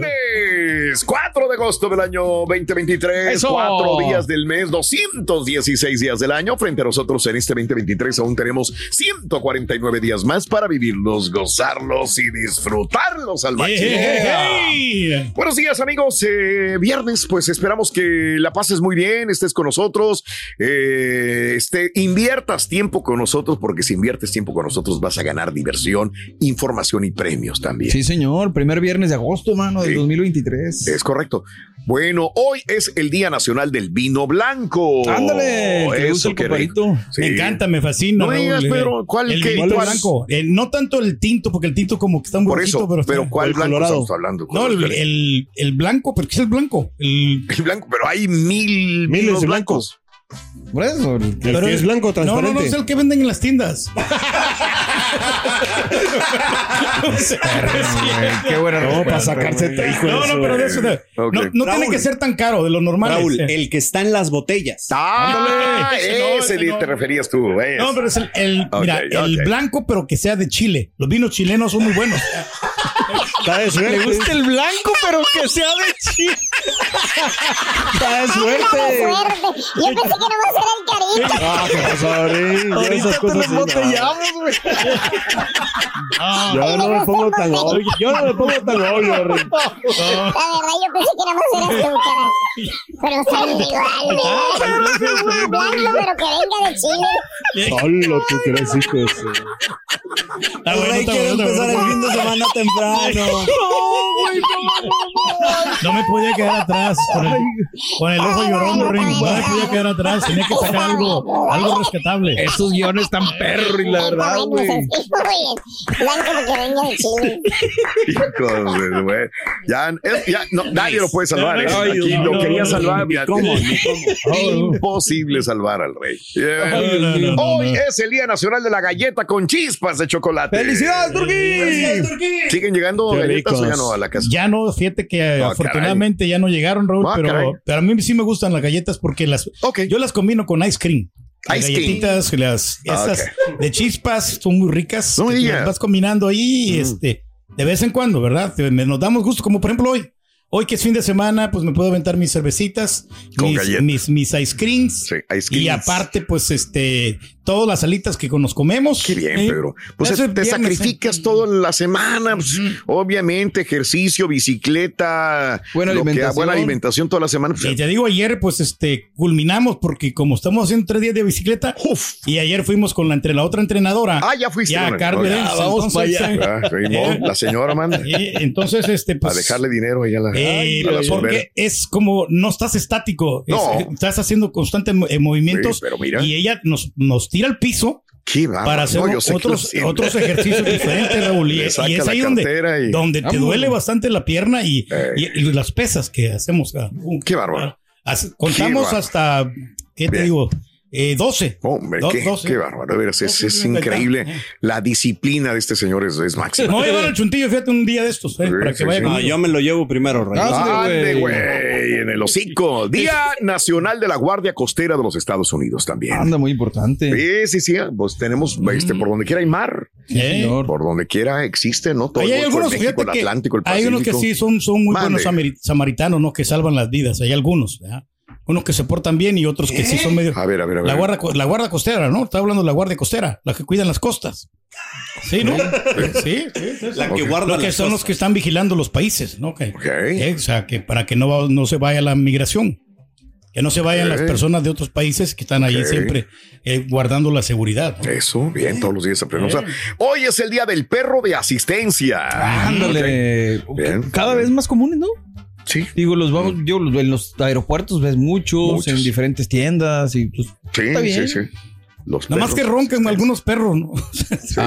Viernes, 4 de agosto del año 2023, Eso. cuatro días del mes, 216 días del año. Frente a nosotros en este 2023 aún tenemos 149 días más para vivirlos, gozarlos y disfrutarlos al máximo. Yeah. Buenos días amigos, Eh, viernes, pues esperamos que la pases muy bien, estés con nosotros, eh, este, inviertas tiempo con nosotros, porque si inviertes tiempo con nosotros vas a ganar diversión, información y premios también. Sí, señor. Primer viernes de agosto, mano, del Sí. 2023. Es correcto. Bueno, hoy es el Día Nacional del Vino Blanco. Ándale, que Eso el que compadrito. Sí. Me encanta, me fascina. No Raúl, digas, Pedro, ¿cuál- el cuál? blanco. Eh, no tanto el tinto, porque el tinto como que está un Por poquito, eso, pero, pero, está- ¿cuál el blanco colorado. estamos hablando? No, el, el, el blanco, pero ¿qué es el blanco? El, blanco, pero hay mil Miles de blancos. Por eso. El pero que es blanco No, no, transparente. no, es el que venden en las tiendas. No Qué buena No, para sacarse te hijo No, no, pero de eso. de- Ok. No, no tiene Raúl. que ser tan caro de lo normal. Raúl, eh. el que está en las botellas. Ah, ese no, ese no. te referías tú. ese. No, pero es el, el- Ok, mira, el ok. blanco, pero que sea de Chile. Los vinos chilenos son muy buenos. Está de suerte. el blanco, pero que sea de chile. Está de ¡Qué suerte. suerte! Yo pensé que no iba a ser el carito. Ah, ¿qué pasó, Ari? Ya esas cosas sí, no. güey. Yo no me pongo tan obvio. Yo no me pongo tan obvio. La verdad, yo pensé que nada más eras tú, cara. Pero están igual. Blanco, pero que venga de Chile. Solo tú crees, hijo de Está bueno, Rey quiere bueno, está empezar el bueno. fin de semana temprano. No me podía quedar atrás con el, con el ojo llorando, Ring. No me podía quedar atrás. Tenía que sacar algo, algo rescatable. Esos guiones están perro y la verdad, güey. Ya, es- ya, no, nadie lo puede salvar. ¿eh? Aquí lo quería salvar. mira, ¿Cómo? Imposible salvar al rey. Hoy es el Día Nacional de la Galleta con chispas de chocolate. ¡Felicidades, Turquí! ¿Siguen llegando galletas o ya no a la casa? Ya no, fíjate que No, afortunadamente ya no llegaron, Raúl, Ah, pero, a mí sí me gustan las galletas porque las yo las combino con ice cream. Las Ice cream. galletitas, las Ah, esas de chispas son muy ricas. No las vas combinando ahí, y, este, de vez en cuando, ¿verdad? Nos damos gusto, como por ejemplo hoy. Hoy que es fin de semana, pues me puedo aventar mis cervecitas, Con mis, galletas. mis, mis ice creams. Sí, ice Y creams. aparte, pues, este, todas las alitas que nos comemos. Qué bien, ¿eh? Pedro. Pues te viernes, sacrificas ¿eh? todo en la semana. pues, Obviamente, ejercicio, bicicleta, Buena lo que- alimentación. buena alimentación toda la semana. pues, Y te digo, ayer, pues, este, culminamos porque como estamos haciendo tres días de bicicleta, uf. y ayer fuimos con la, entre la otra entrenadora. Ah, ya fuiste. ya. Carmen. Lenz, vamos pa' allá. eh, Ah, sí, no, la señora manda y entonces, este, a pues. dejarle dinero ahí a la, eh, porque es como no estás estático, No. eh, estás haciendo constantes eh, movimientos Sí, pero mira. y ella nos, nos tira al piso para hacer No, otros, otros ejercicios diferentes, Raúl. Y, y es ahí donde, y- donde te Vamos. duele bastante la pierna y, y- y las pesas que hacemos. ah, uh, Qué bárbaro. Hace- Contamos bárbaro. hasta, ¿qué te Bien. digo? Eh, 12. Hombre, Do- qué, 12. qué bárbaro. Veras, es, es Doce, increíble. eh. La disciplina de este señor es, es máxima. Me voy a llevar al chuntillo, fíjate, un día de estos, eh, para que sí, vaya sí. No, conmigo. yo me lo llevo primero, Rey. Ande, güey, en el hocico. Día Nacional de la Guardia Costera de los Estados Unidos también. Anda, muy importante. Sí, sí, sí. Pues tenemos, este, por donde quiera hay mar. Eh, Por donde quiera existe, ¿no? Todo el hay de algunos, México, fíjate el Atlántico, el hay Pacífico. unos que sí son, son muy Mande. buenos samari- samaritanos, ¿no? Que salvan las vidas. Hay algunos, ¿verdad? Unos que se portan bien y otros que sí son medio. A ver, a ver, a ver. La guardia, co- la guardia costera, ¿no? Está hablando de la guardia costera, la que cuidan las costas. Sí, ¿no? Sí, sí, sí. La que guarda Los que las son los que están vigilando los países, ¿no? Que, Ok. eh, o sea, que para que no, va- no se vaya la migración. Que no se vayan las personas de otros países que están ahí siempre eh, guardando la seguridad. ¿no? Eso, bien, todos los días aprendemos. a- Hoy es el día del perro de asistencia. Ándale. Bien. Cada vez más comunes, ¿no? Sí. Digo, los vamos, yo los- en los aeropuertos ves muchos, Muchos. en diferentes tiendas y pues Sí, Está bien. sí, sí. Los Nada más que roncan algunos perros, ¿no? Sí,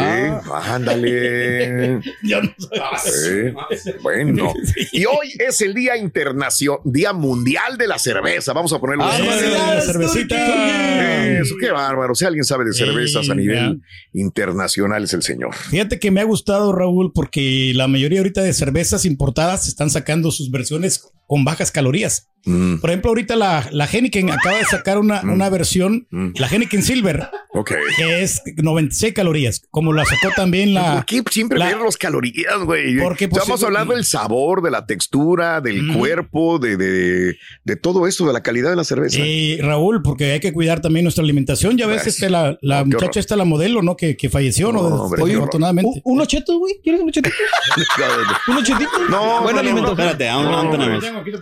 ándale. Ya no sé. Sí, Bueno, y hoy es el Día Internacional, Día Mundial de la Cerveza. Vamos a ponerlo. Ah, así. la cervecita. Eso, qué bárbaro. Si alguien sabe de cervezas a nivel internacional es el señor. Fíjate que me ha gustado, Raúl, porque la mayoría ahorita de cervezas importadas están sacando sus versiones con bajas calorías. Mm, Por ejemplo, ahorita la, la Heineken acaba de sacar una, una versión, Mm. la Heineken Silver, ok. que es 96 calorías, como la sacó también la... ¿Por qué siempre la- ver los calorías, güey? Porque, pues, Estamos sí, hablando del sabor, de la textura, del Mm. cuerpo, de, de, de todo esto, de la calidad de la cerveza. Eh, Raúl, porque hay que cuidar también nuestra alimentación. Ya ves, Pues, este, la, la no, muchacha horror. esta, la modelo, ¿no? Que, que falleció, ¿no? No. Desafortunadamente. ¿Un- ¿Unos chetos, güey? ¿Quieres unos chetitos? ¿Unos chetitos? No, Buena no, no, alimentación. Espérate, aún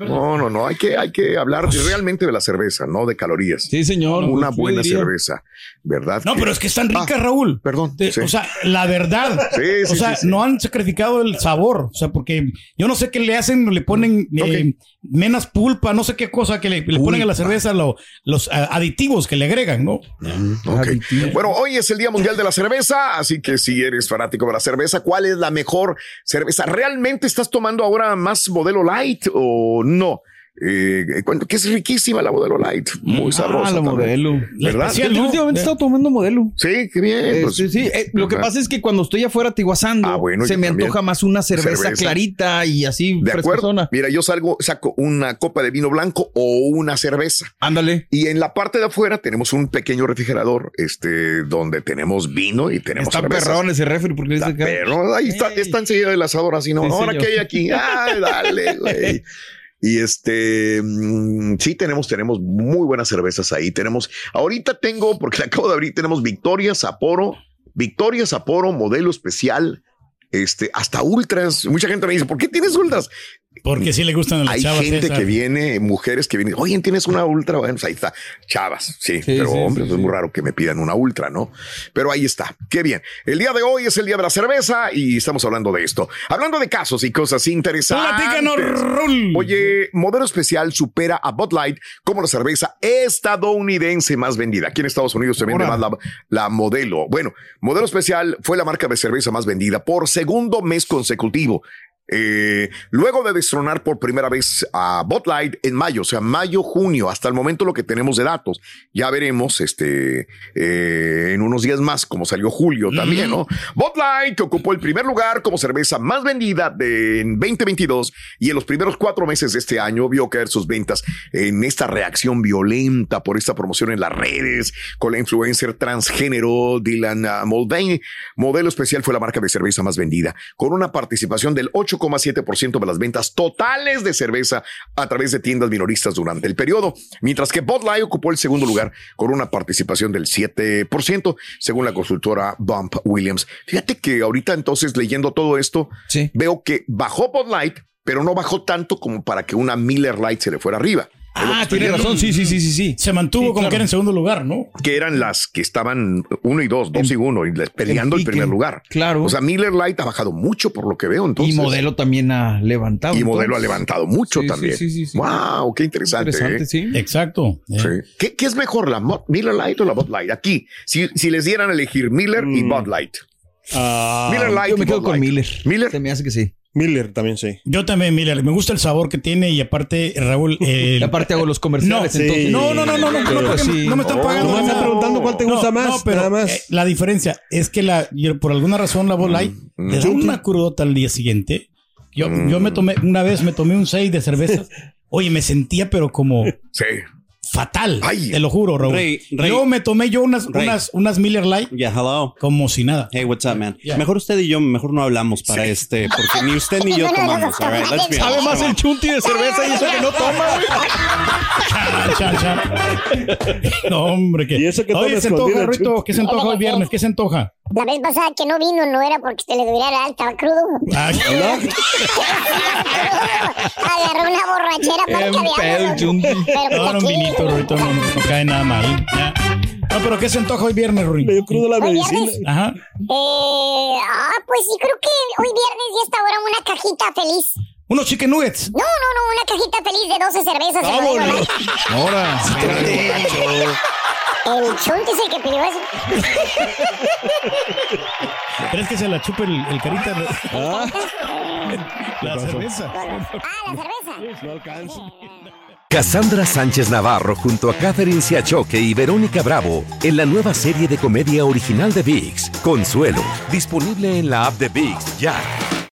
No, no, no, hay que, hay que hablar realmente de la cerveza, no de calorías. Sí, señor. Una Pues, buena diría. cerveza, ¿verdad? No, que- pero es que están ricas, Ah, Raúl. Perdón. De- sí. O sea, la verdad. Sí, sí, o sea, sí, sí. no han sacrificado el sabor. O sea, porque yo no sé qué le hacen, le ponen eh, menos pulpa, no sé qué cosa que le, le ponen a la cerveza, lo- los aditivos que le agregan, ¿no? Ok. Bueno, hoy es el Día Mundial de la Cerveza, así que si eres fanático de la cerveza, ¿cuál es la mejor cerveza? ¿Realmente estás tomando ahora más modelo light o no? Eh, que es riquísima la modelo light, muy sabrosa. Ah, la también. modelo. La ¿Verdad? Yo ¿no? últimamente he Eh, estado tomando modelo. Sí, qué bien. Eh, pues, sí, sí. Eh, lo que pasa es que cuando estoy afuera tiguazando, Ah, bueno, se me también. antoja más una cerveza, Cerveza. clarita y así de acuerdo. Mira, yo salgo, saco una copa de vino blanco o una cerveza. Ándale. Y en la parte de afuera tenemos un pequeño refrigerador, este, donde tenemos vino y tenemos Está cervezas. perrón ese refri porque Está dice que- perro, ahí está, está enseguida el asador así, ¿no? Sí, Ahora que hay aquí, ay, dale, güey. Y este, mm, sí, tenemos, tenemos muy buenas cervezas ahí. Tenemos, ahorita tengo, porque acabo de abrir, tenemos Victoria Sapporo, Victoria Sapporo, modelo especial, este, hasta ultras. Mucha gente me dice, ¿por qué tienes ultras? Porque sí le gustan a las Hay chavas. gente esas. que viene, mujeres que vienen, oye, ¿tienes una ultra? Bueno, pues ahí está, chavas, sí, pero sí, hombres, sí, es muy raro que me pidan una ultra, ¿no? Pero ahí está, qué bien. El día de hoy es el día de la cerveza y estamos hablando de esto. Hablando de casos y cosas interesantes. Platícanos, Raúl. Oye, modelo especial supera a Bud Light como la cerveza estadounidense más vendida. Aquí en Estados Unidos se vende más la, la modelo. Bueno, modelo especial fue la marca de cerveza más vendida por segundo mes consecutivo. Eh, luego de destronar por primera vez a Bud Light en mayo, o sea, mayo, junio, hasta el momento lo que tenemos de datos. Ya veremos este eh, en unos días más, como salió julio también, ¿no? Bud Light que ocupó el primer lugar como cerveza más vendida de, en 2022 y en los primeros cuatro meses de este año vio caer sus ventas en esta reacción violenta por esta promoción en las redes con la influencer transgénero Dylan ah, Mulvaney. Modelo especial fue la marca de cerveza más vendida con una participación del 8,7% de las ventas totales de cerveza a través de tiendas minoristas durante el periodo, mientras que Bud Light ocupó el segundo lugar con una participación del 7%, según la consultora Bump Williams. Fíjate que ahorita entonces leyendo todo esto, Sí. veo que bajó Bud Light, pero no bajó tanto como para que una Miller Light se le fuera arriba. Ah, tiene razón. Sí, sí, sí, sí, sí. Se mantuvo como que era en segundo lugar, ¿no? que eran las que estaban uno y dos, dos y uno, y les- peleando el primer lugar. claro. O sea, Miller Light ha bajado mucho por lo que veo. Entonces, y modelo también ha levantado. y modelo ha levantado mucho Sí, también. sí, sí, sí. Wow, qué interesante. Interesante, ¿eh? sí. Exacto. Eh. Sí. ¿Qué, qué es mejor, la Mo- Miller Light o la Bud Light? Aquí, si, si les dieran a elegir Miller y Mm. Bud Light. Ah, Miller Light Yo me quedo Bud con Light. Miller. Miller. Se me hace que sí. Miller también sí. Yo también, Miller, me gusta el sabor que tiene y aparte, Raúl. eh, Y aparte hago los comerciales, No, entonces. no, no, no, no, no, no, porque sí. no me están pagando. Nomás nada. está preguntando cuál te gusta más, No, pero nada más. eh, la diferencia es que la, por alguna razón la Bud Light Mm, le da una crudota al día siguiente. Yo, yo me tomé, una vez me tomé un 6 de cervezas. Oye, me sentía pero como Sí. Fatal. Ay. Te lo juro, Raúl. Rey, Rey. Luego me tomé yo unas, Rey. unas, unas Miller Light Yeah, hello. como si nada. Hey, what's up, man? Yeah. Mejor usted y yo, mejor no hablamos para este, porque ni usted ni yo tomamos. los dos All right, let's be toma. honest. Además, el chunti de cerveza y eso que no toma. No, hombre, que. Y eso que Oye, se antoja, Rito. ¿Qué se antoja hoy viernes? ¿Qué se antoja? La vez pasada que no vino no era porque se le duviera el estaba crudo. Ah, Agarró una borrachera agua. Chunti. Pero Ahora un vinito, Rito, no, no, no cae nada mal. Ya. No, pero ¿qué se antoja hoy viernes, Ruin? dio crudo la medicina. viernes. Ajá. Eh, ah, pues sí, creo que hoy viernes y esta hora una cajita feliz. Unos chicken nuggets. No, no, no, una cajita feliz de 12 cervezas. ¡Vámonos! Ahora. El chunti es el que pidió eso. ¿Crees que se la chupe el, el carita? de- Ah, La cerveza. Ah, la cerveza. no alcanza. Cassandra Sánchez Navarro junto a Catherine Siachoque y Verónica Bravo en la nueva serie de comedia original de VIX, Consuelo, disponible en la app de VIX ya.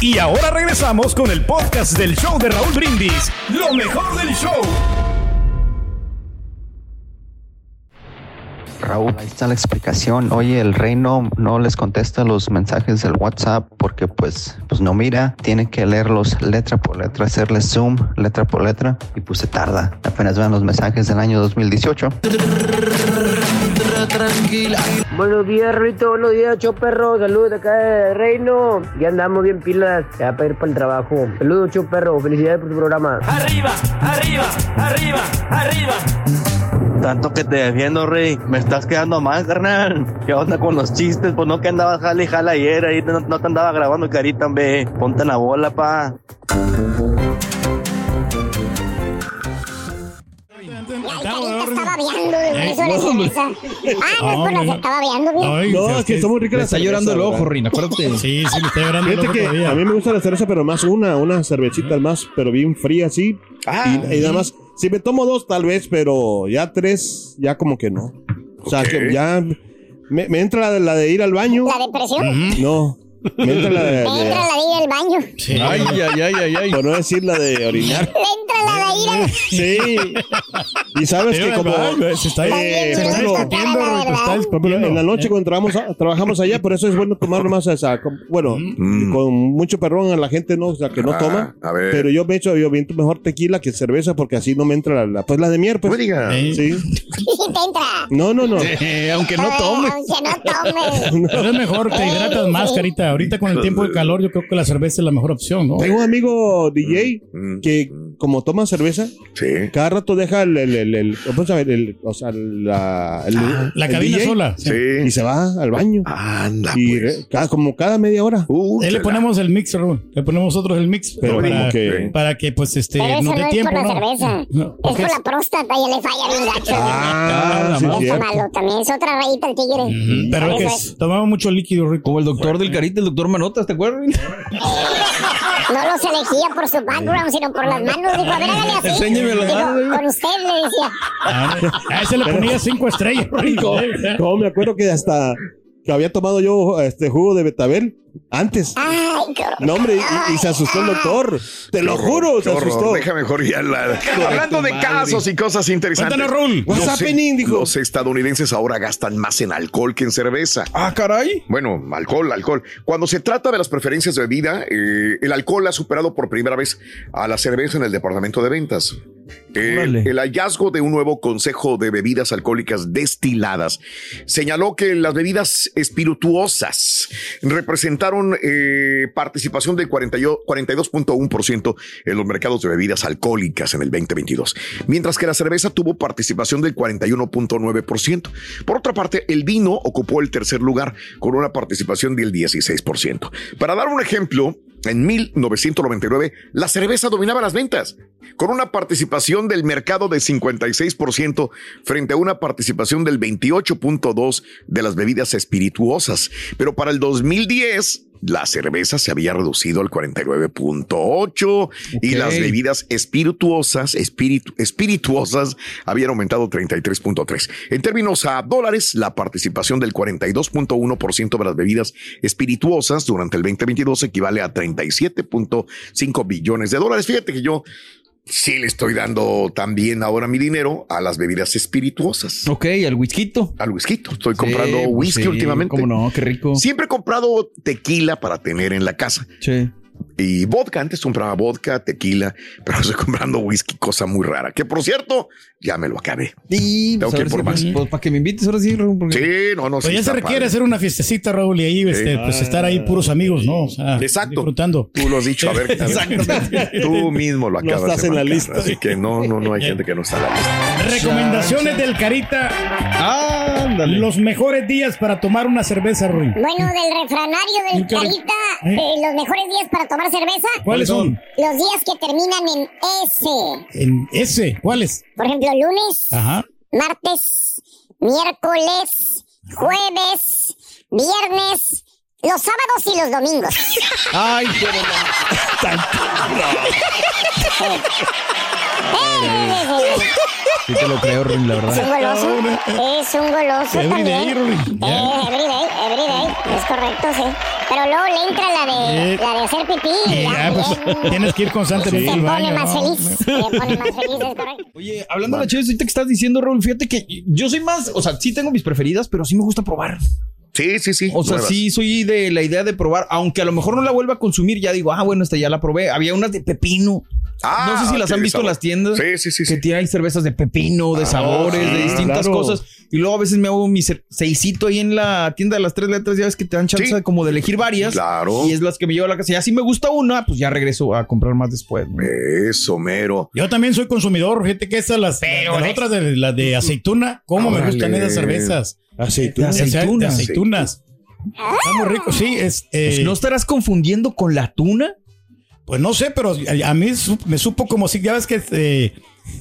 Y ahora regresamos con el podcast del show de Raúl Brindis. Lo mejor del show. Raúl, ahí está la explicación. Oye, el rey no, les contesta los mensajes del WhatsApp porque pues, pues no mira. Tiene que leerlos letra por letra, hacerles zoom letra por letra y pues se tarda. Apenas vean los mensajes del año 2018. Tranquila. Buenos días, Rito. Buenos días, Choperro. Saludos de acá de Reino. Ya andamos bien pilas. Ya para ir para el trabajo. Saludos, Choperro. Felicidades por tu programa. Arriba, arriba, arriba, arriba. Tanto que te defiendo, Rey. Me estás quedando mal, carnal. ¿Qué onda con los chistes? Pues no que andabas jale y jala ayer. Ahí no, no te andaba grabando carita, ve. Ponte en la bola, pa. Estaba viando de eso de cerveza. Ah, no, pues la estaba viando bien. No, es que está muy rica la está llorando el ojo, Rin, acuérdate. Sí, sí, me está llorando el Fíjate ojo que todavía. a mí me gusta la cerveza, pero más una, una cervecita más, pero bien fría así. Ah. y, y nada más, si me tomo dos tal vez, pero ya tres, ya como que no. O sea, que ya me, me entra la de, la de ir al baño. ¿La depresión? No, me entra la de... Me de- entra la de ir al baño. Ay, ay, ay, ay, ay. Por no decir la de orinar. Me entra la de ir al Sí. Y sabes que como... se está- eh, se está discutiendo, en la noche cuando trabajamos, a- trabajamos allá, por eso es bueno tomar más esa, bueno, con mucho perrón a la gente no, o sea, que no Ah, toma. a ver. Pero yo me echo, yo viento mejor tequila que cerveza porque así no me entra la, la- pues la de miel, pues. No diga. Sí. Sí, te entra. No, no, no. aunque no tome. Aunque no tome. Pero es mejor, te hidratas más, carita. Ahorita con el tiempo de calor, yo creo que la cerveza es la mejor opción, ¿no? Tengo un amigo DJ Mm. que como toma cerveza, Sí. cada rato deja el, el, el, el- ¿cómo se llama? El- o sea, la, el- La el cabina DJ, sola. Sí. Y se va al baño. Anda, y pues. re- cada, como cada media hora. Uh, Ahí le ponemos el mix, Raúl. Le ponemos nosotros el mix. Pero para, que- para que, pues, este, Pero no dé es tiempo, por la ¿no? cerveza. No, Es por es- la próstata y le falla bien gacho. Ah, sí, cierto. malo también. Es otra rayita el tigre. Ujú, Pero Por es que es- tomamos mucho líquido, Rico. Como el doctor del carita, el doctor Manotas, ¿te acuerdas? No los elegía por su background, sino por las manos. Dijo, a ver, hágale así. Enséñeme las Dijo, manos, Con usted le decía. A ese le ponía cinco estrellas, Rico. No, me acuerdo que hasta que había tomado yo este jugo de betabel antes. Ay, qué horror. No, hombre, y, y se asustó el doctor. Te lo juro, se horror. asustó. Déjame mejor ya la... Hablando de casos y cosas interesantes. Cuéntanos. What's Los, happening, dijo. los estadounidenses ahora gastan más en alcohol que en cerveza. Ah, caray. Bueno, alcohol, alcohol. Cuando se trata de las preferencias de bebida, eh, el alcohol ha superado por primera vez a la cerveza en el departamento de ventas. Eh, el hallazgo de un nuevo consejo de bebidas alcohólicas destiladas señaló que las bebidas espirituosas eh, participación del 40 yo- 42.1% en los mercados de bebidas alcohólicas en el 2022, mientras que la cerveza tuvo participación del 41.9%. Por otra parte, el vino ocupó el tercer lugar con una participación del 16%. Para dar un ejemplo, en 1999 la cerveza dominaba las ventas, con una participación del mercado de 56% frente a una participación del 28.2% de las bebidas espirituosas. Pero para el 2010 la cerveza se había reducido al 49.8 y Ok. las bebidas espirituosas, espiritu- espirituosas habían aumentado 33.3. En términos a dólares, la participación del 42.1% de las bebidas espirituosas durante el 2022 equivale a 37.5 billones de dólares. Fíjate que yo sí le estoy dando también ahora mi dinero a las bebidas espirituosas. Ok, al whisky. Al whisky. Estoy comprando Sí, pues whisky sí, últimamente. cómo no, qué rico. Siempre he comprado tequila para tener en la casa. Sí. Y vodka, antes compraba vodka, tequila, pero estoy comprando whisky, cosa muy rara. Que por cierto, ya me lo acabé. Y Tengo pues, a que ir por si- más. pues, para que me invites ahora sí, Raúl, porque- Sí, no, no, Pues sí ya se requiere padre. hacer una fiestecita, Raúl, y ahí este, pues estar ahí puros amigos, ¿no? O sea, Exacto. disfrutando. Tú lo has dicho, a ver. Tú mismo lo No acabas estás de en la lista. Así que no, no, no hay gente que no está en la lista. Recomendaciones del Carita. Ándale. Los mejores días para tomar una cerveza, Ruin. Bueno, del refranario del Carita, ¿Eh? eh, los mejores días para tomar cerveza, ¿Cuáles son? los días que terminan en S. En ese, ¿cuáles? Por ejemplo, lunes, Ajá. martes, miércoles, jueves, viernes, los sábados y los domingos. Ay, qué Sí te lo creo, Raúl, la Es un goloso. Es un goloso Every day, también. Eh, Ya. everyday, everyday. Es correcto, sí. Pero luego le entra la de, Eh. la de hacer pipí. Y ya, pues, tienes que ir constantemente Se al pone baño. más ¿no? feliz. Se pone más feliz, es correcto. Oye, hablando de la chévere, ahorita que estás diciendo, Raúl, fíjate que yo soy más, o sea, sí tengo mis preferidas, pero sí me gusta probar. Sí, sí, sí. O sea, nuevas. sí soy de la idea de probar, aunque a lo mejor no la vuelva a consumir, ya digo, ah, bueno, esta ya la probé. Había unas de pepino. Ah, no sé si las han visto en las tiendas. Sí, sí, sí. Que sí. tienen cervezas de pepino, de Ah, sabores, sí, de distintas claro. cosas. Y luego a veces me hago mi seisito ahí en la tienda de las tres letras. Ya ves que te dan chance Sí. como de elegir varias. Claro. Y es las que me llevo a la casa. Y así me gusta una, pues ya regreso a comprar más después. ¿no? Eso, mero. Yo también soy consumidor, gente que estas las, de las otras de las de aceituna, cómo me gustan esas cervezas. Aceituna. De ace- aceitunas. de aceitunas. Está muy rico, sí, es eh, Pues, ¿No estarás confundiendo con la tuna? Pues no sé, pero a, a mí me supo como si ya ves que eh,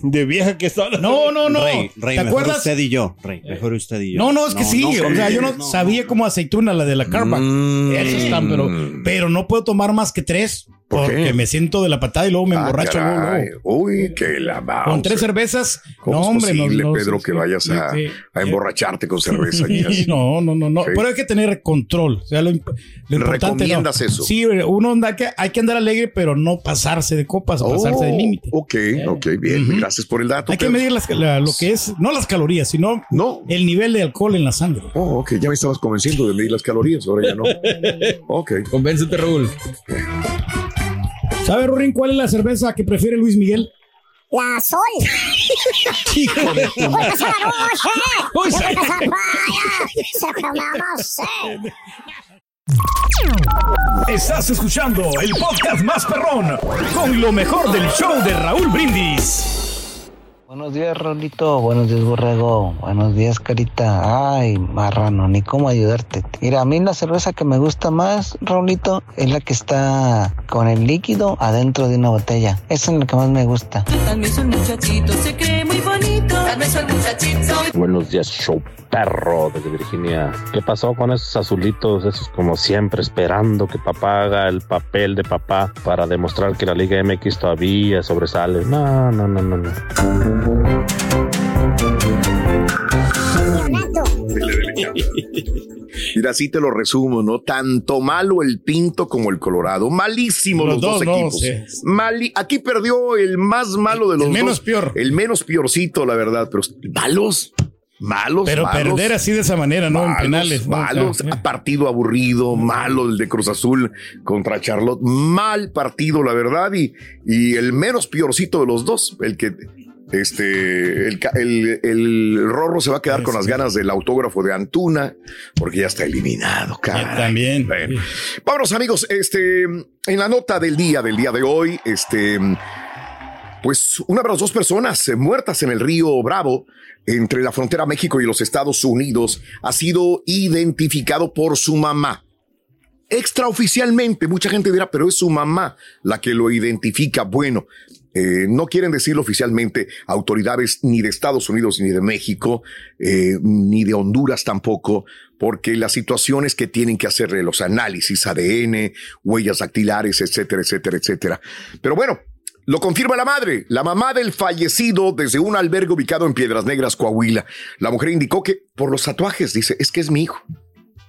De vieja que está. no, no, no. Rey, Rey, ¿Te mejor acuerdas? usted y yo. Rey, mejor usted y yo. No, no, es que sí, o sea, yo no, no, sabía como aceituna la de la carbac. Mm. Esas están, pero, pero no puedo tomar más que tres ¿Por porque qué? me siento de la patada y luego me Ah, emborracho. luego, caray. luego. Uy, que la Con tres cervezas, ¿Cómo no, es hombre, no, posible, no, Pedro, sí, que sí, vayas a, sí, a emborracharte con cerveza? no, no, no, no. Sí. Pero hay que tener control. O sea, lo, imp- lo importante. ¿Recomiendas no. eso? Sí, uno anda que, hay que andar alegre, pero no pasarse de copas o pasarse de Oh, límite. Ok, ok, bien. Gracias por el dato. Hay que Pedro. medir las- la- lo que es, no las calorías, sino No. el nivel de alcohol en la sangre. Oh, ok, ya me estabas convenciendo de medir las calorías, ahora ya no. Ok. Convéncete, Raúl. ¿Sabe, Rorín, cuál es la cerveza que prefiere Luis Miguel? La sol. Hijo de tu madre. eh. Estás escuchando el podcast más perrón con lo mejor del show de Raúl Brindis. Buenos días, Rolito. Buenos días, Borrego. Buenos días, Carita. Ay, marrano, ni cómo ayudarte. Mira, a mí la cerveza que me gusta más, Rolito, es la que está con el líquido adentro de una botella. Esa es la que más me gusta. También se muchachito. Buenos días, show perro desde Virginia. ¿Qué pasó con esos azulitos? Esos como siempre esperando que papá haga el papel de papá para demostrar que la Liga MX todavía sobresale. No, no, no, no, no. Mira, así te lo resumo, ¿no? Tanto malo el Pinto como el Colorado. Malísimo los, Los dos, dos, no, equipos. sí. Mali- Aquí perdió el más malo de los El dos. menos peor. El menos peorcito, la verdad. Pero malos, malos, Pero malos. perder así de esa manera, ¿no? En penales. ¿no? Malos, partido aburrido, malo el de Cruz Azul contra Charlotte, mal partido, la verdad, y, y el menos peorcito de los dos, el que este el, el, el Rorro se va a quedar con las ganas del autógrafo de Antuna, porque ya está eliminado, caray. También. Bueno, vámonos, amigos. Este, en la nota del día, del día de hoy, este, pues una de las dos personas muertas en el río Bravo, entre la frontera México y los Estados Unidos, ha sido identificado por su mamá. Extraoficialmente, mucha gente dirá, pero es su mamá la que lo identifica. Bueno, eh, no quieren decirlo oficialmente autoridades ni de Estados Unidos ni de México, eh, ni de Honduras tampoco, porque las situaciones que tienen que hacer los análisis ADN, huellas dactilares, etcétera, etcétera, etcétera. Pero bueno, lo confirma la madre, la mamá del fallecido desde un albergue ubicado en Piedras Negras, Coahuila. La mujer indicó que por los tatuajes, dice, es que es mi hijo.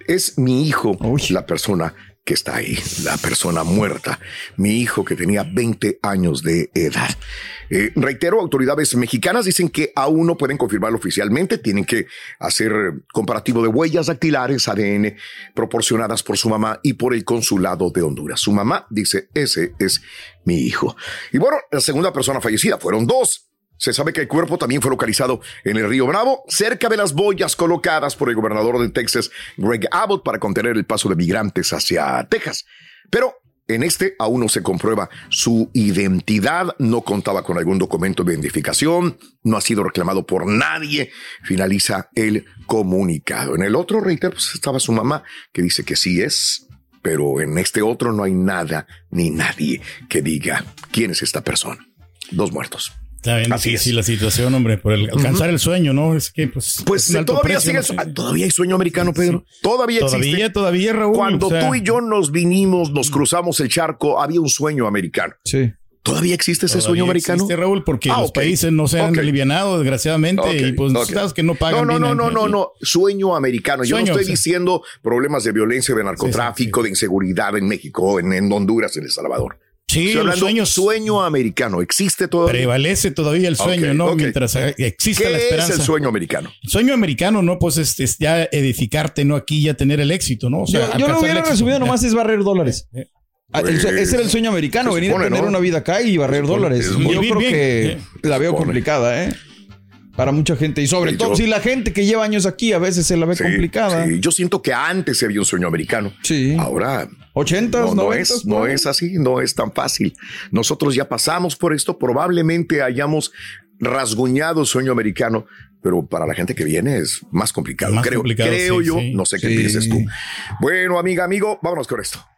Es mi hijo la persona que está ahí, la persona muerta. Mi hijo que tenía 20 años de edad. Eh, reitero, autoridades mexicanas dicen que aún no pueden confirmarlo oficialmente, tienen que hacer comparativo de huellas dactilares, ADN, proporcionadas por su mamá y por el consulado de Honduras. Su mamá dice, ese es mi hijo. Y bueno, la segunda persona fallecida fueron dos. Se sabe que el cuerpo también fue localizado en el río Bravo, cerca de las boyas colocadas por el gobernador de Texas, Greg Abbott, para contener el paso de migrantes hacia Texas. Pero en este aún no se comprueba su identidad, no contaba con algún documento de identificación, no ha sido reclamado por nadie, finaliza el comunicado. En el otro, reitero, pues estaba su mamá, que dice que sí es, pero en este otro no hay nada ni nadie que diga quién es esta persona. Dos muertos. Está bien Así difícil la situación, hombre, por el alcanzar el sueño, ¿no? Es que, pues. Pues es todavía precio, sigue, ¿no? Sí. todavía hay sueño americano, Pedro. Todavía existe. Todavía, todavía, Raúl. Cuando o sea- tú y yo nos vinimos, nos cruzamos el charco, había un sueño americano. Sí. ¿Todavía existe ese Todavía sueño americano? existe, Raúl, porque Ah, los países no se han Ok. alivianado, desgraciadamente, Ok, y pues sabes que no pagan No, no, bien no, no, no, no. Sueño americano. Yo Sueño, no estoy sí. diciendo problemas de violencia, de narcotráfico, de inseguridad en México, en, en Honduras, en El Salvador. Sí, Estoy hablando sueños- sueño americano. ¿Existe todavía? Prevalece todavía el sueño, ¿no? Mientras eh, exista ¿Qué la esperanza. es el sueño americano? El sueño americano, ¿no? Pues es, es ya edificarte, ¿no? Aquí ya tener el éxito, ¿no? O sea, yo, yo lo hubiera resumido nomás es barrer dólares. Ah, el sue- Pues, ese era el sueño americano, venir a tener ¿no? una vida acá y barrer supone, dólares. es Yo creo bien, que eh. la veo supone. complicada, ¿eh? Para mucha gente. Y sobre Sí, todo yo- si la gente que lleva años aquí a veces se la ve Sí, complicada. sí. Yo siento que antes había un sueño americano. Sí. Ahora 80s, no, no 90s, es, no ¿no? es así, no es tan fácil. Nosotros ya pasamos por esto, probablemente hayamos rasguñado el sueño americano, pero para la gente que viene es más complicado. Más creo complicado, creo sí, yo, sí. no sé qué Sí. pienses tú. Bueno, amiga, amigo, vámonos con esto.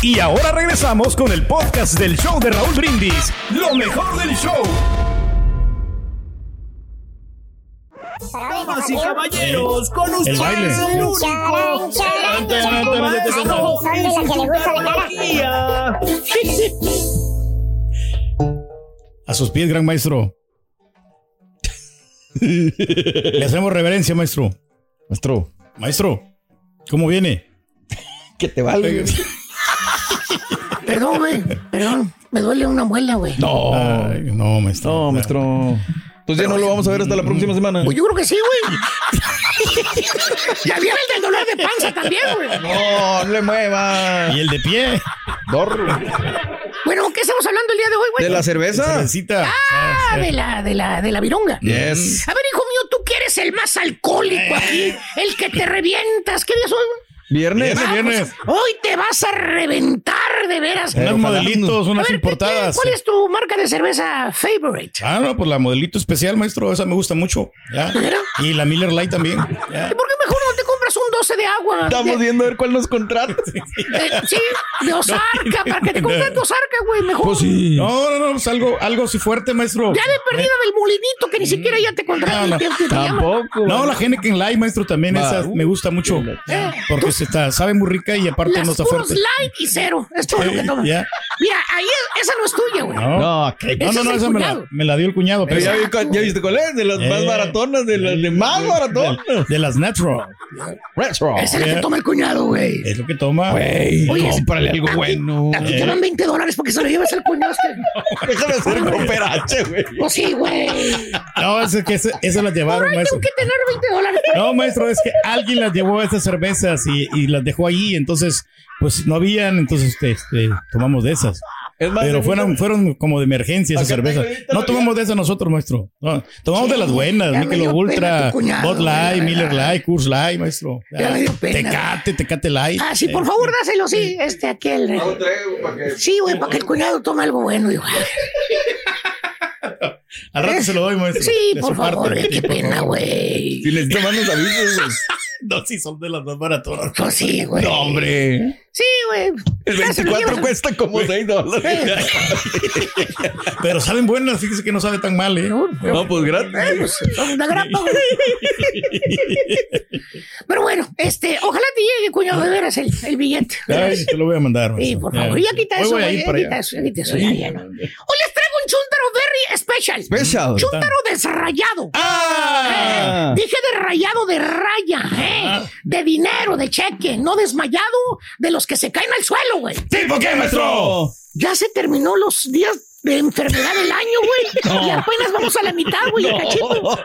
Y ahora regresamos con el podcast del show de Raúl Brindis. Lo mejor del show. Damas y caballeros, con El ustedes baile. el único. A sus pies, gran maestro. Le hacemos reverencia, maestro. Maestro, Maestro, ¿cómo viene? que te valga. Perdón, güey. Perdón. Me duele una muela, güey. No, Ay, no, maestro. no, maestro. Pues ya no lo vamos a ver hasta la próxima semana. Pues yo creo que sí, güey. ya viene el del dolor de panza también, güey. No, no le mueva. Y el de pie. Dorro. Bueno, ¿qué estamos hablando el día de hoy, güey? ¿De la cerveza? Cervecita. Ah, de la, de la, de la vironga. Yes. A ver, hijo mío, tú que eres el más alcohólico aquí, el que te revientas. ¿Qué día es hoy, güey? Viernes. Viernes, viernes. Hoy te vas a reventar de veras. Unos modelitos, A unas ver, ¿qué- importadas. ¿Cuál es tu marca de cerveza favorite? Ah, no, pues la modelito especial, maestro, esa me gusta mucho. ¿ya? Y la Miller Light también. ¿ya? ¿Y por qué mejor no te 12 de agua? Estamos De- viendo a ver cuál nos contrata. eh, sí, de Osarca, para que te compres de Osarca, güey, mejor. Pues sí. No, no, no, pues algo, algo así fuerte, maestro. Ya de perdida del molinito, que ni siquiera ya te contrata. No, no, llama. No, la Heineken Light, maestro, también esa me gusta mucho. Porque se está, sabe muy rica y aparte no está puros fuerte. light y cero. Es todo lo que tomas. ya. Mira, ahí es- esa no es tuya, güey. No, no, no, es no, esa me la, me la dio el cuñado. Pero ya, vi ya viste cuál es, de las más Eh. baratonas, de las de más baratonas. De, de las Natural. Retro. Esa es la que toma el cuñado, güey. Es lo que toma. Güey, Oye, cómprale algo aquí- bueno. Aquí te dan 20 dólares porque se lo llevas al cuñado. Este. Déjame hacer cooperache, güey. Pues sí, güey. No, es que ese- esas las llevaron, maestro. tengo que tener 20 dólares. No, maestro, es que alguien las llevó a esas cervezas y, y las dejó allí, entonces, pues no habían, entonces este, este, tomamos de esas. Es más, Pero fueron, fueron como de emergencia esas cervezas. No tomamos de esas nosotros, maestro. No, tomamos de las buenas, Michelob Ultra, Bud Light, Miller. Light, Coors Light, maestro. Ya me dio pena. Tecate, Tecate Light. Ah, sí, por favor, dáselo, sí. Este, aquel. Sí, güey, para que el cuñado tome algo bueno. Digo. Al rato se lo doy, maestro. Sí, por parte. favor, eh, qué pena, güey. Si necesito más, nos güey. No, sí, son de las más baratonas. Pues sí, güey. No, hombre. Sí, güey. El Ya se lo 24 llevas. cuesta como 6 dólares. Pero saben buenas, fíjese que no sabe tan mal, ¿eh? No, pues gratis. Eh, pues, una grapa, güey. Pero bueno, este, ojalá te llegue, cuñado, de veras el, el billete. Ay, te lo voy a mandar. Sí, por favor. Ya quita eso, voy a güey. Ya quita eso, ya quita eso. ya, ya, no. Hoy les traigo un chúntaro very special. Special. Chúntaro desrayado. Ah. Eh, dije de rayado de raya, ¿eh? De dinero, de cheque, no desmayado de los que se caen al suelo, güey. ¿Tipo qué, maestro? Ya se terminó los días de enfermedad del año, güey. Y apenas vamos a la mitad, güey, el cachito.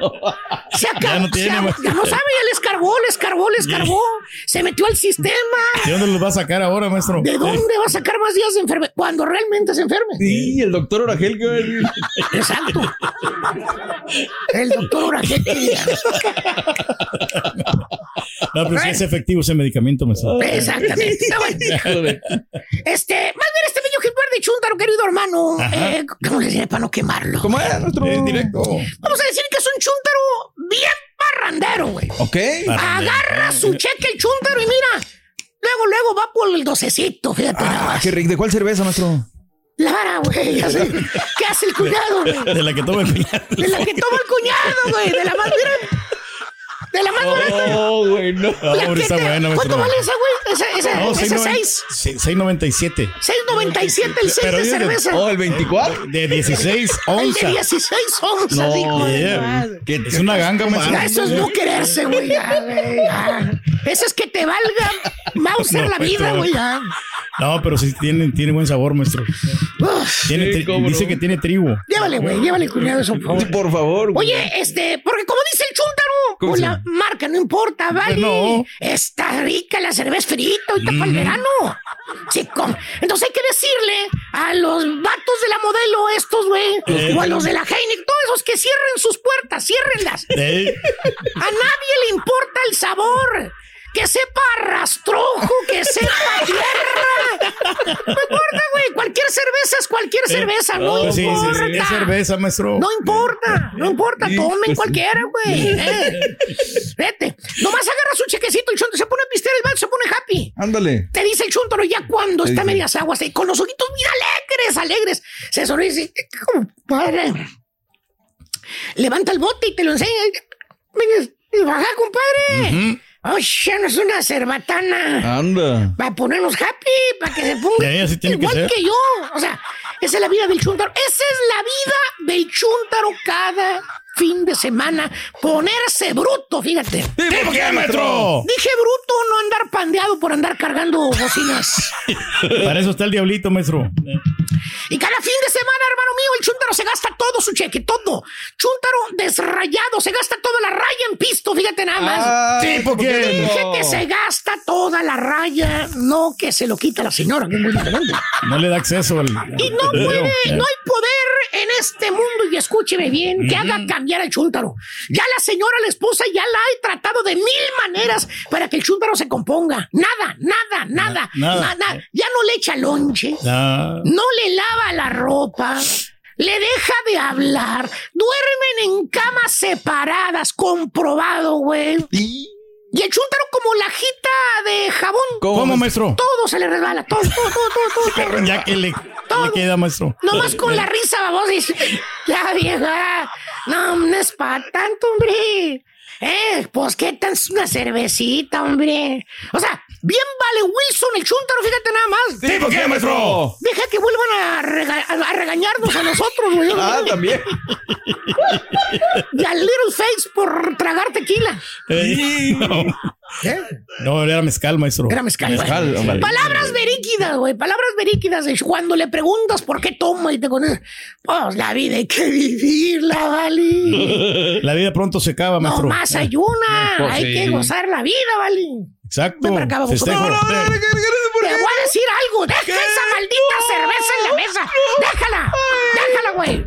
Se acabó. Ya no tiene, se- maestro. ya no sabe, ya les cargó, les cargó, les cargó. Se metió al sistema. ¿De dónde los va a sacar ahora, maestro? ¿De dónde va a sacar más días de enfermedad? Cuando realmente se enferme. Sí, el doctor Oragel decir. Exacto. El doctor Agente. No, pero sí es efectivo ese medicamento, maestro. Exactamente. Este, más bien este bello ejemplar de Chuntaro, querido hermano. Eh, ¿Cómo le diré para no quemarlo? ¿Cómo es nuestro? Es directo. Vamos a decir que es un Chuntaro bien parrandero, güey. Ok. Agarra su cheque el Chuntaro y mira. Luego, luego va por el docecito, fíjate Ah, qué rico. ¿De cuál cerveza, maestro? La vara, güey. ¿Qué hace el cuñado, güey? De la que toma el cuñado. De la que toma el cuñado, güey. De la más, mira. De la más barata. Oh, güey, no. No, está buena, ¿Cuánto vale esa, güey? Esa, esa, No, esa 6.90 seis. sí, 6.97. 6.97 el 6 Pero de cerveza. Oh, el 24. De 16 el de onzas. 16 onzas, hijo de Yeah. madre. ¿Qué Es una ganga, maestro. Ya, eso es no quererse, güey. ya, güey, ya. Eso es que te valga Mauser No, la vida, maestro. güey. ya. No, pero sí tiene, tiene buen sabor, maestro. Uf, Tiene Sí, tri- cómo dice no. que tiene trigo. Llévale, güey, llévale, cuñado, eso, por Sí, favor. por favor. güey. Oye, este, porque como dice el chúntaro, ¿Cómo pues se la marca no importa, ¿vale? No. Está rica la cerveza frita ahorita para el verano. Sí, com- Entonces hay que decirle a los vatos de la modelo estos, güey, Eh. o a los de la Heineken, todos esos que cierren sus puertas, ciérrenlas. Eh, A nadie le importa el sabor. Que sepa rastrojo, que sepa tierra. No importa, güey. Cualquier cerveza es cualquier cerveza. No pues sí, sí, importa. sí, cerveza, maestro. No importa, no importa, tomen cualquiera, güey. Eh. Vete, nomás agarra su chequecito, el chunto se pone a pistear el vato, se pone happy. Ándale. Te dice el chuntaro ya cuando está medias aguas, eh, con los ojitos bien alegres, alegres. Se sonríe y dice, compadre, levanta el bote y te lo enseña. Venga, baja, compadre. Oye, no es una cerbatana. Anda. Para ponernos happy, para que se ponga Ya, ya, así tiene que igual ser. que, yo. O sea, esa es la vida del chúntaro. Esa es la vida del chúntaro cada fin de semana. Ponerse bruto, fíjate. ¿Tipo qué, maestro? Dije bruto, no andar pandeado por andar cargando bocinas. Para eso está el diablito, maestro. Y cada fin de semana, hermano mío, el chúntaro se gasta todo su cheque, todo. Chúntaro desrayado, se gasta toda la raya en pisto, fíjate nada más. Ah, ¿Tipo qué? Dije que se gasta toda la raya, no que se lo quita la señora, que es muy diferente. No le da acceso al. Y no puede, no hay poder en este mundo, y escúcheme bien, que haga cambiar al chúntaro. Ya la señora, la esposa, ya la ha tratado de mil maneras para que el chúntaro se componga. Nada, nada, nada, nada. nada. Ya no le echa lonche, no le lava la ropa. Le deja de hablar. Duermen en camas separadas. Comprobado, güey. Y el chúntaro como lajita de jabón. ¿Cómo, maestro? Todo se le resbala. Todo, todo, todo, todo. todo. Ya que le, le queda, maestro. Nomás con la risa, vamos. Dice, ya, vieja. No, no es para tanto, hombre. Eh, pues qué tan una cervecita, hombre. O sea, bien vale Wilson el chúntaro, fíjate nada más. Sí, ¿por qué, maestro? Deja que vuelvan a, rega- a- a regañarnos a nosotros, güey. Ah, también. Y al Little Face por tragar tequila. Eh, no. No, era mezcal, maestro. Era mezcal. güey. Mezcal, ándale. Palabras veríquidas, güey. Palabras veríquidas. Cuando le preguntas por qué toma y te conoces. Pues la vida hay que vivirla, ¿vale? La vida pronto se acaba, No maestro. más ayuna. Pues hay sí. que gozar la vida, ¿vale? Exacto. Ven para acá, vamos. Festejo. No, no, no, no, Te voy a decir algo. Deja esa maldita cerveza en la mesa. Déjala. Déjala, güey.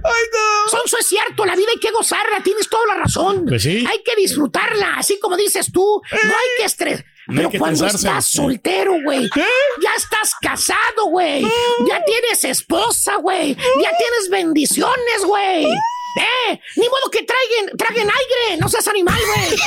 Sonso, es cierto. La vida hay que gozarla. Tienes toda la razón. Pues sí. Hay que disfrutarla. Así como dices tú. No hay que estres. No hay Pero que cuando tensarse. estás soltero, güey. Ya estás casado, güey. Ya tienes esposa, güey. Ya tienes bendiciones, güey. Eh, ni modo que traigan, traguen aire, no seas animal, güey.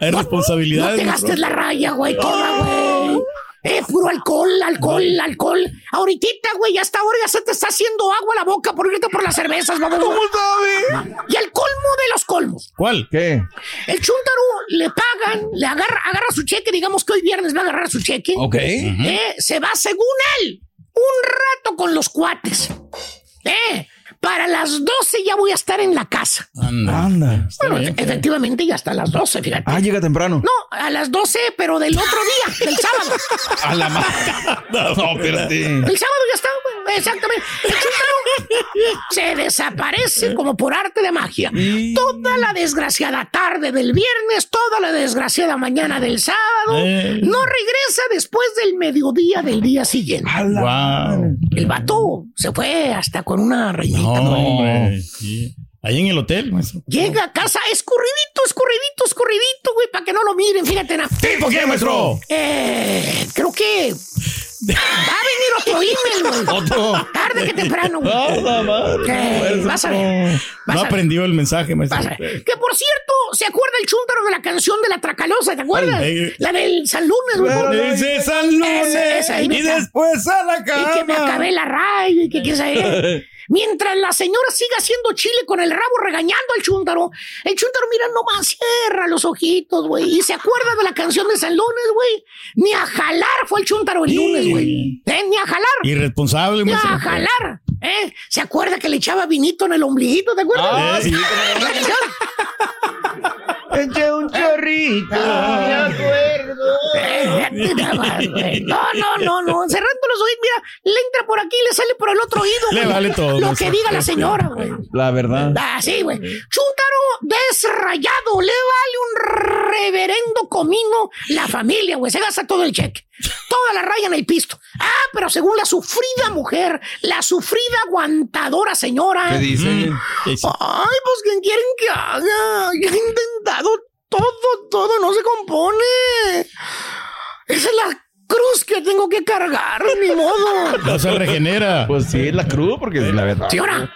Hay No responsabilidades. te maestro. gastes la raya, güey, toda, güey. Eh, puro alcohol, alcohol, alcohol. Ahorita, güey, hasta ahora ya se te está haciendo agua la boca por irte por las cervezas, vamos. ¿Cómo sabe? Y el colmo de los colmos. ¿Cuál? ¿Qué? El chúntaro le pagan, le agarra, agarra su cheque, digamos que hoy viernes va a agarrar su cheque. Ok. Eh, se va según él, un rato con los cuates. Eh, para las 12 ya voy a estar en la casa. Anda. Anda. Bueno, efectivamente ya hasta las 12, fíjate. Ah, llega temprano. No, a las 12, pero del otro día, del sábado. A la ma- No, no, espérate. El sábado ya está, güey, exactamente. Se desaparece como por arte de magia. Toda la desgraciada tarde del viernes, toda la desgraciada mañana del sábado, Eh. no regresa después del mediodía del día siguiente. Wow. El vato se fue hasta con una reinita. No. Ahí en el hotel, maestro. Llega a casa escurridito, escurridito, escurridito, güey, para que no lo miren, fíjate. Na. ¿Tipo qué, maestro? Eh, creo que va a venir otro email, güey. Otro. Tarde que temprano, güey. Nada madre. Vas a ver. Vas No a ver. aprendió el mensaje, maestro. Que por cierto, ¿se acuerda el chúntaro de la canción de la Tracalosa? ¿Te acuerdas? Eh, La del San Lunes, güey. Dice San Lunes Esa, esa, y después a la Y que me cama. acabé la raya y que qué saber. Mientras la señora siga haciendo chile con el rabo regañando al chúntaro, el chúntaro mira nomás, cierra los ojitos, güey. Y se acuerda de la canción de San Lunes, güey. Ni a jalar fue el chúntaro el lunes, güey. ¿Eh? Ni a jalar. Irresponsable, Ni a jalar. ¿Eh? ¿Se acuerda que le echaba vinito en el ombliguito? ¿Te acuerdas? Ah, sí. Eché un chorrito. Me acuerdo. Eh, nada más, güey. No, no, no, no. Cerrando los oídos, mira, le entra por aquí y le sale por el otro oído. Le vale todo, Lo que diga la señora, güey. La verdad. Ah, sí, güey. Chúntaro desrayado. Le vale un reverendo comino la familia, güey. Se gasta todo el cheque. Toda la raya en el pisto. Ah, pero según la sufrida mujer, la sufrida aguantadora señora. ¿Qué dice? ¿Qué dice? Ay, pues, ¿qué quieren que haga? Ya he intentado todo, todo, no se compone. Esa es la cruz que tengo que cargar, ni modo. No se regenera. Pues sí, es la cruz, porque es la verdad. Señora,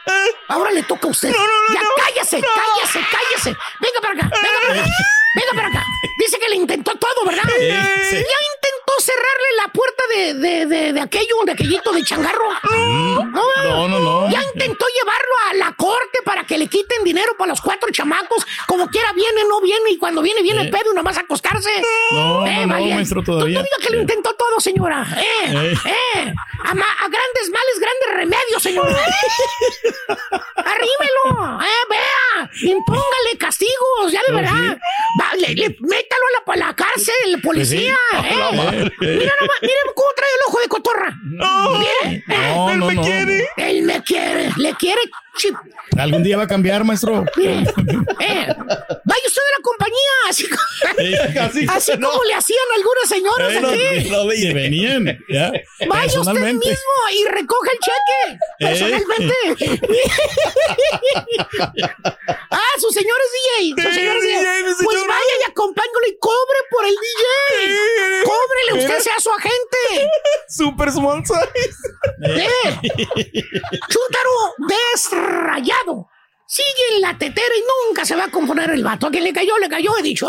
ahora le toca a usted. ya cállese, cállese, cállese. Venga para acá, venga para acá. Venga para acá. Dice que le intentó todo, ¿verdad? sí. Ya intentó cerrarle la puerta de, de, de, de aquello, de aquellito de changarro. No, No, no, no. Ya intentó llevarlo a la corte para que le quiten dinero para los cuatro chamacos. Como quiera viene, no viene. Y cuando viene, viene Eh. pedo y nomás a acostarse. No, no, no, maestro, todavía. No diga que lo intentó todo, señora. Eh, Eh. eh. A, grandes males, grandes remedios, señora. Arrímelo, eh, vea. Impóngale castigos, ya de No, verdad. sí. Va, le- le- métalo a la, a la cárcel, policía. Pues sí. eh. A la madre. Mira nomás, cómo trae el ojo de cotorra. No. Mire, No, no, no. Él me quiere. le quiere Algún día va a cambiar, maestro. Eh, vaya usted de la compañía, así, como- así, así no. como le hacían algunas señoras Eh, no, aquí. no, venían, ya, Vaya usted mismo y recoja el cheque Eh. personalmente. ah, su señor es DJ. Su señor es DJ, Pues señor. vaya y acompáñalo y cobre por el DJ. Cóbrele, usted sea su agente. Super small size. Eh. Chúntaro desrayado. Sigue en la tetera y nunca se va a componer el vato. A le cayó, le cayó, he dicho.